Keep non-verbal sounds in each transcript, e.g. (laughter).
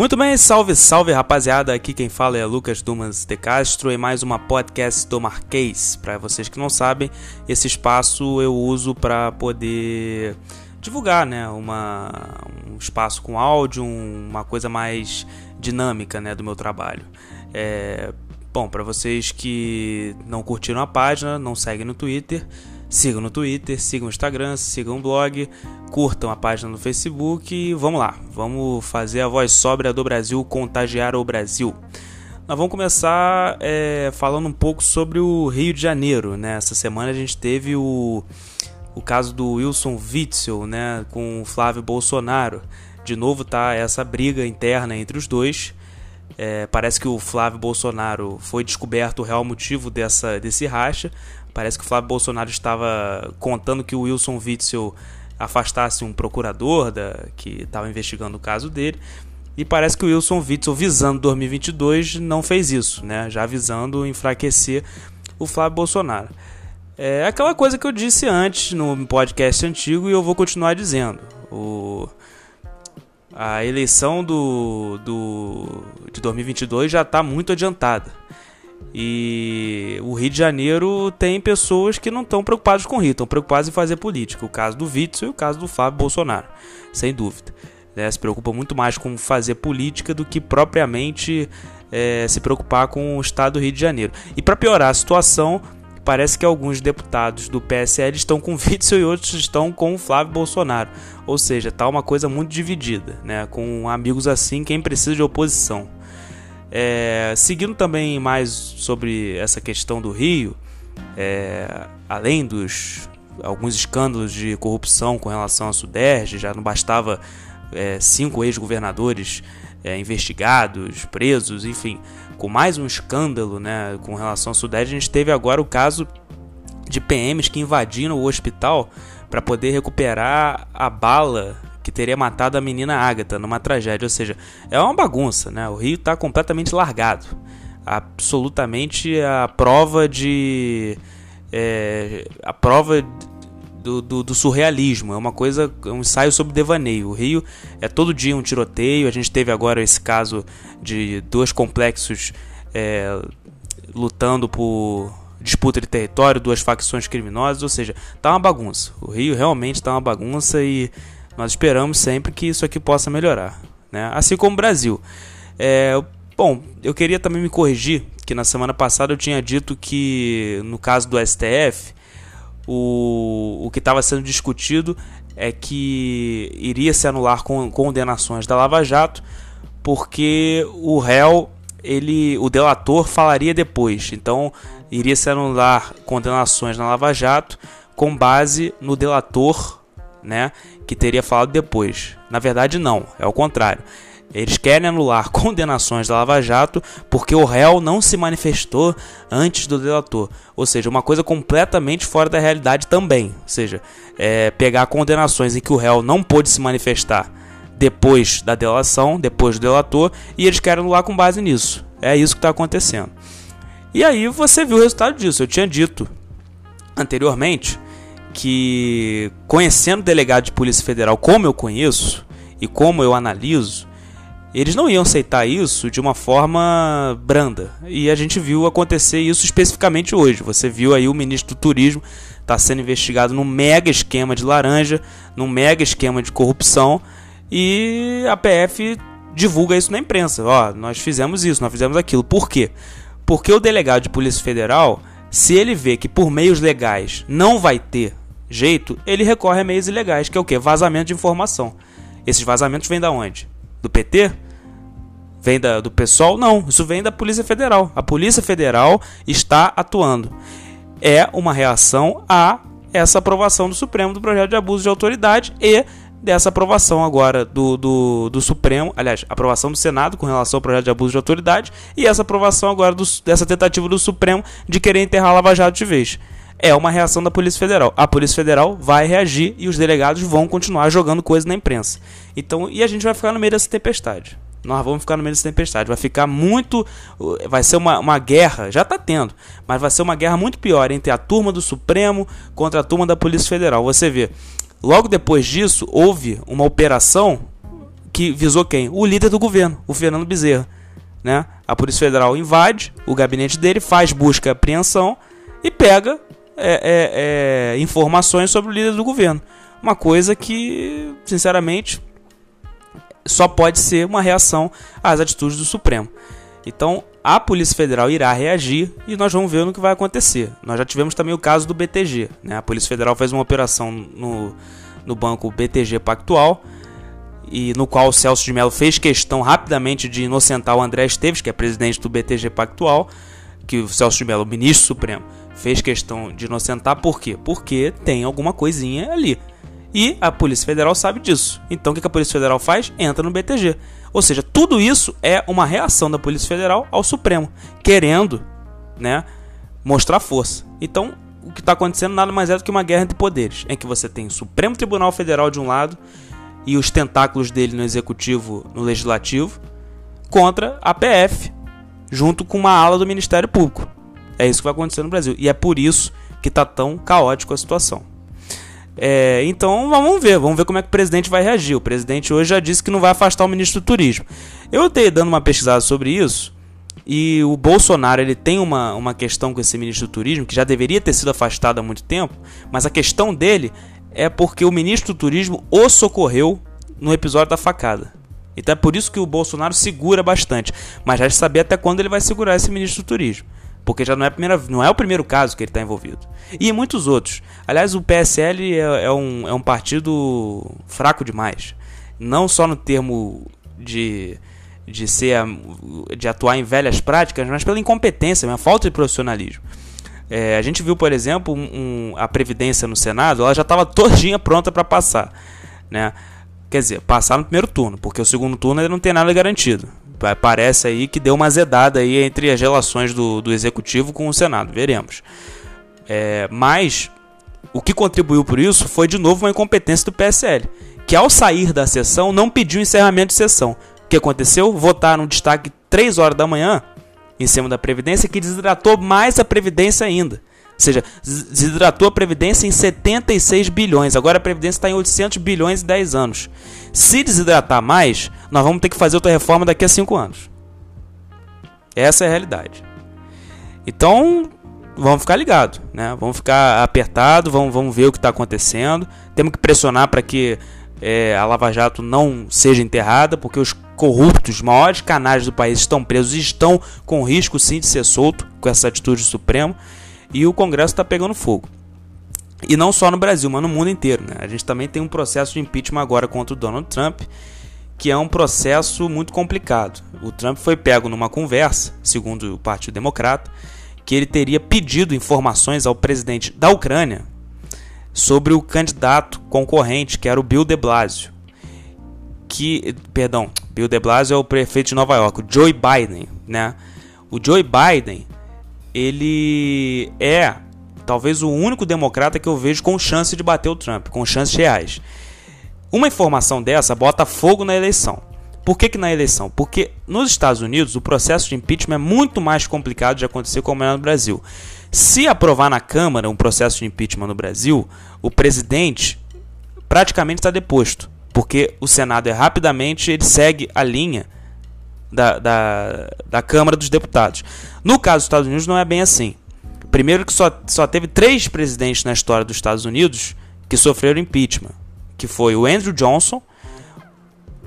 Muito bem, salve, salve rapaziada. Aqui quem fala é Lucas Dumas de Castro e mais uma podcast do Marquês. Para vocês que não sabem, esse espaço eu uso para poder divulgar, né, uma, um espaço com áudio, uma coisa mais dinâmica, né, do meu trabalho. É, bom, para vocês que não curtiram a página, não seguem no Twitter, sigam no Twitter, sigam o Instagram, sigam o blog, curtam a página no Facebook e vamos lá, vamos fazer a voz sóbria do Brasil contagiar o Brasil. Nós vamos começar é, falando um pouco sobre o Rio de Janeiro. Né? Essa semana a gente teve o, o caso do Wilson Witzel né, com o Flávio Bolsonaro. De novo tá essa briga interna entre os dois. É, parece que o Flávio Bolsonaro foi descoberto o real motivo dessa, desse racha. Parece que o Flávio Bolsonaro estava contando que o Wilson Witzel afastasse um procurador da, que estava investigando o caso dele. E parece que o Wilson Witzel, visando 2022, não fez isso, né? já visando enfraquecer o Flávio Bolsonaro. É aquela coisa que eu disse antes no podcast antigo e eu vou continuar dizendo. O, a eleição do, do, de 2022 já está muito adiantada. E o Rio de Janeiro tem pessoas que não estão preocupadas com o Rio, estão preocupadas em fazer política. O caso do Witzel e o caso do Fábio Bolsonaro, sem dúvida. Né? Se preocupa muito mais com fazer política do que propriamente é, se preocupar com o estado do Rio de Janeiro. E para piorar a situação, parece que alguns deputados do PSL estão com o (laughs) Witzel e outros estão com o Flávio Bolsonaro. Ou seja, está uma coisa muito dividida, né? com amigos assim, quem precisa de oposição. É, seguindo também mais sobre essa questão do Rio, é, além dos alguns escândalos de corrupção com relação à Suderge, já não bastava é, cinco ex-governadores é, investigados, presos, enfim, com mais um escândalo né, com relação à Suderge, a gente teve agora o caso de PMs que invadiram o hospital para poder recuperar a bala que teria matado a menina Agatha numa tragédia. Ou seja, é uma bagunça, né? O Rio está completamente largado. Absolutamente a prova de. É, a prova do, do, do, surrealismo. É uma coisa, um ensaio sobre devaneio. O Rio é todo dia um tiroteio. A gente teve agora esse caso de dois complexos é, lutando por disputa de território, duas facções criminosas. Ou seja, tá uma bagunça. O Rio realmente tá uma bagunça e nós esperamos sempre que isso aqui possa melhorar, né? assim como o Brasil. É, bom, eu queria também me corrigir que na semana passada eu tinha dito que no caso do STF o, o que estava sendo discutido é que iria se anular com condenações da Lava Jato porque o réu ele o delator falaria depois então iria se anular condenações na Lava Jato com base no delator né, que teria falado depois. Na verdade, não, é o contrário. Eles querem anular (laughs) condenações da Lava Jato porque o réu não se manifestou antes do delator. Ou seja, uma coisa completamente fora da realidade também. Ou seja, é pegar condenações em que o réu não pôde se manifestar depois da delação, depois do delator, e eles querem anular com base nisso. É isso que está acontecendo. E aí você viu o resultado disso. Eu tinha dito anteriormente que conhecendo o delegado de Polícia Federal como eu conheço e como eu analiso, eles não iam aceitar isso de uma forma branda. E a gente viu acontecer isso especificamente hoje. Você viu aí o ministro do Turismo está sendo investigado num mega esquema de laranja, num mega esquema de corrupção, e a PF divulga isso na imprensa. Ó, nós fizemos isso, nós fizemos aquilo. Por quê? Porque o delegado de Polícia Federal, se ele vê que por meios legais não vai ter jeito, ele recorre a meios ilegais, que é o que? Vazamento de informação. Esses vazamentos vêm da onde? Do PT? Vem da, do PSOL? Não, isso vem da Polícia Federal. A Polícia Federal está atuando. É uma reação a essa aprovação do Supremo do projeto de abuso de autoridade e dessa aprovação agora do, do, do Supremo, aliás, aprovação do Senado com relação ao projeto de abuso de autoridade e essa aprovação agora do, dessa tentativa do Supremo de querer enterrar a Lava Jato de vez é uma reação da Polícia Federal. A Polícia Federal vai reagir e os delegados vão continuar jogando coisa na imprensa. Então, e a gente vai ficar no meio dessa tempestade. Nós vamos ficar no meio dessa tempestade. Vai ficar muito. Vai ser uma, uma guerra, já está tendo, mas vai ser uma guerra muito pior entre a turma do Supremo contra a turma da Polícia Federal. Você vê, logo depois disso, houve uma operação que visou quem? O líder do governo, o Fernando Bezerra. Né? A Polícia Federal invade o gabinete dele, faz busca e apreensão e pega é, é, é, informações sobre o líder do governo. Uma coisa que, sinceramente, só pode ser uma reação às atitudes do Supremo. Então, a Polícia Federal irá reagir e nós vamos ver no que vai acontecer. Nós já tivemos também o caso do BTG. Né? A Polícia Federal fez uma operação no, no banco BTG Pactual e no qual o Celso de Mello fez questão rapidamente de inocentar o André Esteves, que é presidente do BTG Pactual, que o Celso de Mello, ministro supremo, fez questão de inocentar. Por quê? Porque tem alguma coisinha ali. E a Polícia Federal sabe disso. Então o que a Polícia Federal faz? Entra no BTG. Ou seja, tudo isso é uma reação da Polícia Federal ao Supremo, querendo né, mostrar força. Então, o que está acontecendo nada mais é do que uma guerra entre poderes, em que você tem o Supremo Tribunal Federal de um lado e os tentáculos dele no executivo, no legislativo, contra a PF, junto com uma ala do Ministério Público. É isso que vai acontecer no Brasil. E é por isso que está tão caótico a situação. É, então vamos ver, vamos ver como é que o presidente vai reagir. O presidente hoje já disse que não vai afastar o ministro do turismo. Eu estou dando uma pesquisada sobre isso e o Bolsonaro ele tem uma, uma questão com esse ministro do turismo que já deveria ter sido afastado há muito tempo, mas a questão dele é porque o ministro do turismo o socorreu no episódio da facada. Então é por isso que o Bolsonaro segura bastante, mas já saber até quando ele vai segurar esse ministro do turismo. Porque já não é, primeira, não é o primeiro caso que ele está envolvido. E muitos outros. Aliás, o PSL é, é, um, é um partido fraco demais. Não só no termo de, de, ser, de atuar em velhas práticas, mas pela incompetência, uma falta de profissionalismo. É, a gente viu, por exemplo, um, a Previdência no Senado, ela já estava todinha pronta para passar. Né? Quer dizer, passar no primeiro turno, porque o segundo turno ele não tem nada garantido parece aí que deu uma azedada aí entre as relações do, do executivo com o Senado, veremos. É, mas o que contribuiu por isso foi de novo uma incompetência do PSL, que ao sair da sessão não pediu encerramento de sessão. O que aconteceu? Votaram um destaque 3 horas da manhã em cima da Previdência que desidratou mais a Previdência ainda. Seja, desidratou a Previdência em 76 bilhões. Agora a Previdência está em 800 bilhões em 10 anos. Se desidratar mais, nós vamos ter que fazer outra reforma daqui a 5 anos. Essa é a realidade. Então, vamos ficar ligados, né? Vamos ficar apertado, vamos, vamos ver o que está acontecendo. Temos que pressionar para que é, a Lava Jato não seja enterrada, porque os corruptos, os maiores canais do país estão presos e estão com risco sim de ser solto com essa atitude do Supremo e o Congresso está pegando fogo. E não só no Brasil, mas no mundo inteiro. Né? A gente também tem um processo de impeachment agora contra o Donald Trump, que é um processo muito complicado. O Trump foi pego numa conversa, segundo o Partido Democrata, que ele teria pedido informações ao presidente da Ucrânia sobre o candidato concorrente, que era o Bill de Blasio. Que, perdão, Bill de Blasio é o prefeito de Nova York, o Joe Biden, né? O Joe Biden ele é talvez o único democrata que eu vejo com chance de bater o Trump, com chances reais. Uma informação dessa bota fogo na eleição. Por que, que na eleição? Porque nos Estados Unidos o processo de impeachment é muito mais complicado de acontecer como é no Brasil. Se aprovar na Câmara um processo de impeachment no Brasil, o presidente praticamente está deposto, porque o Senado é rapidamente ele segue a linha da, da, da Câmara dos Deputados. No caso dos Estados Unidos, não é bem assim. Primeiro que só, só teve três presidentes na história dos Estados Unidos que sofreram impeachment, que foi o Andrew Johnson,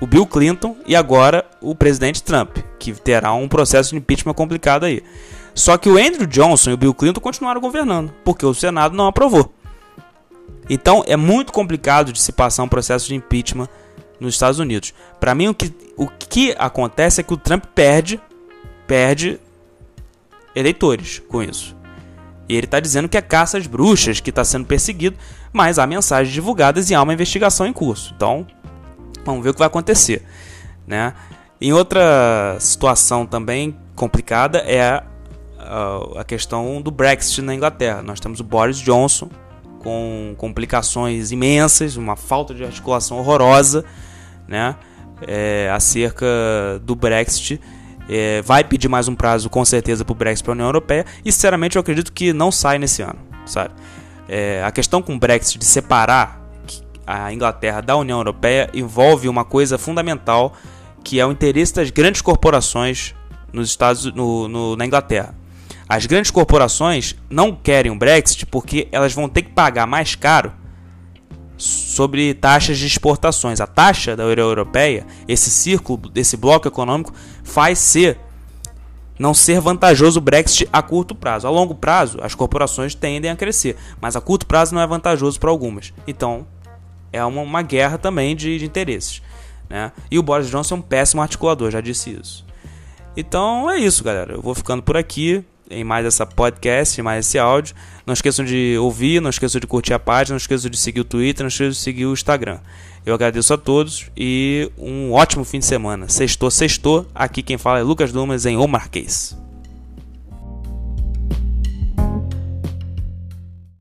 o Bill Clinton e agora o presidente Trump, que terá um processo de impeachment complicado aí. Só que o Andrew Johnson e o Bill Clinton continuaram governando, porque o Senado não aprovou. Então é muito complicado de se passar um processo de impeachment nos Estados Unidos. Para mim, o que, o que acontece é que o Trump perde, perde eleitores com isso. E ele está dizendo que é caça às bruxas, que está sendo perseguido, mas há mensagens divulgadas e há uma investigação em curso. Então, vamos ver o que vai acontecer. Né? Em outra situação também complicada é a, a questão do Brexit na Inglaterra. Nós temos o Boris Johnson com complicações imensas, uma falta de articulação horrorosa, né? É, acerca do Brexit. É, vai pedir mais um prazo com certeza para o Brexit para a União Europeia e sinceramente eu acredito que não sai nesse ano, sabe? É, a questão com o Brexit de separar a Inglaterra da União Europeia envolve uma coisa fundamental que é o interesse das grandes corporações nos Estados no, no, na Inglaterra. As grandes corporações não querem o Brexit porque elas vão ter que pagar mais caro sobre taxas de exportações. A taxa da União Europeia, esse círculo, esse bloco econômico, faz ser não ser vantajoso o Brexit a curto prazo. A longo prazo, as corporações tendem a crescer, mas a curto prazo não é vantajoso para algumas. Então, é uma, uma guerra também de, de interesses. Né? E o Boris Johnson é um péssimo articulador, já disse isso. Então é isso, galera. Eu vou ficando por aqui em mais essa podcast, em mais esse áudio. Não esqueçam de ouvir, não esqueçam de curtir a página, não esqueçam de seguir o Twitter, não esqueçam de seguir o Instagram. Eu agradeço a todos e um ótimo fim de semana. Sextou, sextou. Aqui quem fala é Lucas Dumas em O Marquês.